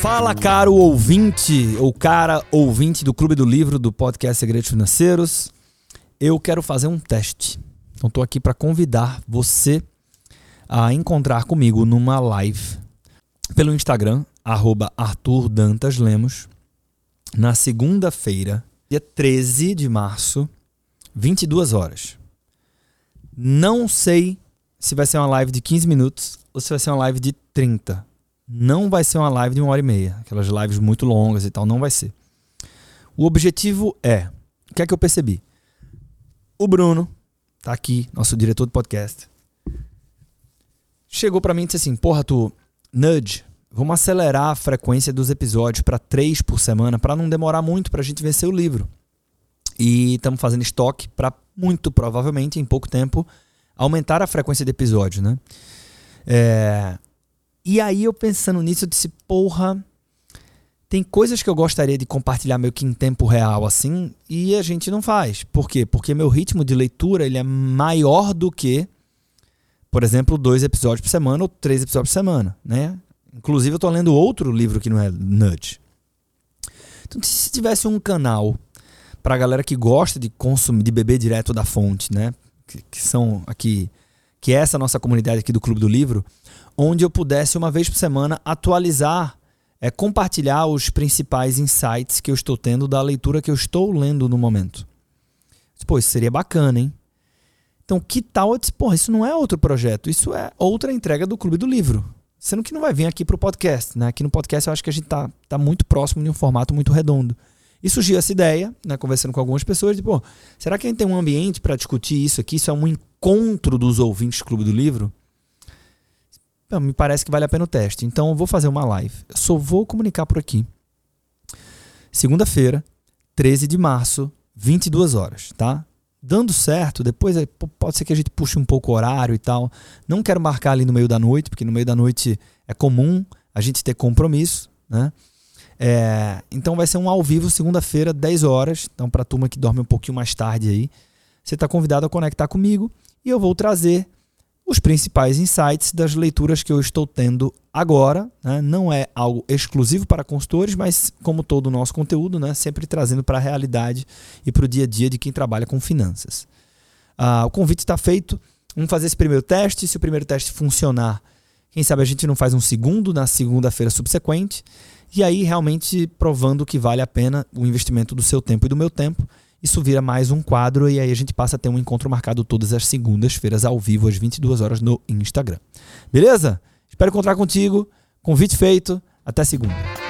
Fala, caro ouvinte, ou cara ouvinte do Clube do Livro do podcast Segredos Financeiros. Eu quero fazer um teste. Então, estou aqui para convidar você a encontrar comigo numa live pelo Instagram, arroba Lemos, na segunda-feira, dia 13 de março, 22 horas. Não sei se vai ser uma live de 15 minutos ou se vai ser uma live de 30. Não vai ser uma live de uma hora e meia. Aquelas lives muito longas e tal, não vai ser. O objetivo é. O que é que eu percebi? O Bruno, tá aqui, nosso diretor do podcast, chegou para mim e disse assim: Porra, tu, nudge, vamos acelerar a frequência dos episódios para três por semana, para não demorar muito para a gente vencer o livro. E estamos fazendo estoque para muito provavelmente em pouco tempo aumentar a frequência de episódios, né? É... E aí eu pensando nisso, eu disse, porra, tem coisas que eu gostaria de compartilhar meio que em tempo real assim, e a gente não faz. Por quê? Porque meu ritmo de leitura ele é maior do que, por exemplo, dois episódios por semana ou três episódios por semana, né? Inclusive eu estou lendo outro livro que não é Nudge. Então se tivesse um canal para a galera que gosta de consumir, de beber direto da fonte, né? Que, que, são aqui, que é essa nossa comunidade aqui do Clube do Livro, onde eu pudesse uma vez por semana atualizar, é, compartilhar os principais insights que eu estou tendo da leitura que eu estou lendo no momento. Pô, isso seria bacana, hein? Então, que tal eu disse, porra, isso não é outro projeto, isso é outra entrega do Clube do Livro. Sendo que não vai vir aqui para o podcast, né? Aqui no podcast eu acho que a gente tá, tá muito próximo de um formato muito redondo. E surgiu essa ideia, né, conversando com algumas pessoas, de, pô, será que a gente tem um ambiente para discutir isso aqui? Isso é um encontro dos ouvintes do Clube do Livro? Não, me parece que vale a pena o teste. Então eu vou fazer uma live. Eu só vou comunicar por aqui. Segunda-feira, 13 de março, 22 horas, tá? Dando certo, depois é, pode ser que a gente puxe um pouco o horário e tal. Não quero marcar ali no meio da noite, porque no meio da noite é comum a gente ter compromisso, né? É, então vai ser um ao vivo segunda-feira, 10 horas. Então, para a turma que dorme um pouquinho mais tarde aí, você está convidado a conectar comigo e eu vou trazer os principais insights das leituras que eu estou tendo agora. Né? Não é algo exclusivo para consultores, mas como todo o nosso conteúdo, né? sempre trazendo para a realidade e para o dia a dia de quem trabalha com finanças. Ah, o convite está feito. Vamos fazer esse primeiro teste. Se o primeiro teste funcionar, quem sabe a gente não faz um segundo na segunda-feira subsequente. E aí realmente provando que vale a pena o investimento do seu tempo e do meu tempo. Isso vira mais um quadro e aí a gente passa a ter um encontro marcado todas as segundas-feiras ao vivo às 22 horas no Instagram. Beleza? Espero encontrar contigo. Convite feito. Até segunda.